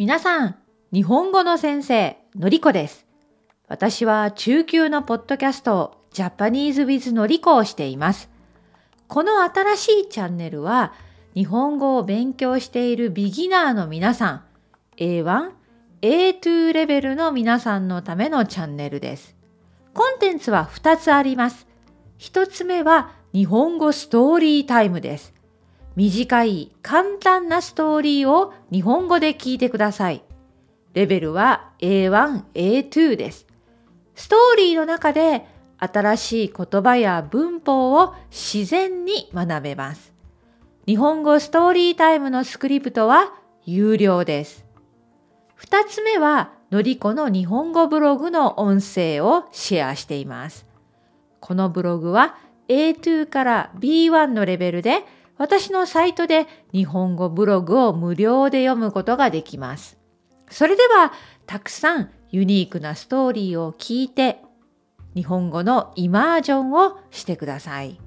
皆さん、日本語の先生、のりこです。私は中級のポッドキャスト、ジャパニーズ with のりこをしています。この新しいチャンネルは、日本語を勉強しているビギナーの皆さん、A1、A2 レベルの皆さんのためのチャンネルです。コンテンツは2つあります。1つ目は日本語ストーリータイムです。短い簡単なストーリーを日本語で聞いてください。レベルは A1、A2 です。ストーリーの中で新しい言葉や文法を自然に学べます。日本語ストーリータイムのスクリプトは有料です。二つ目はのりこの日本語ブログの音声をシェアしています。このブログは A2 から B1 のレベルで私のサイトで日本語ブログを無料で読むことができます。それではたくさんユニークなストーリーを聞いて日本語のイマージョンをしてください。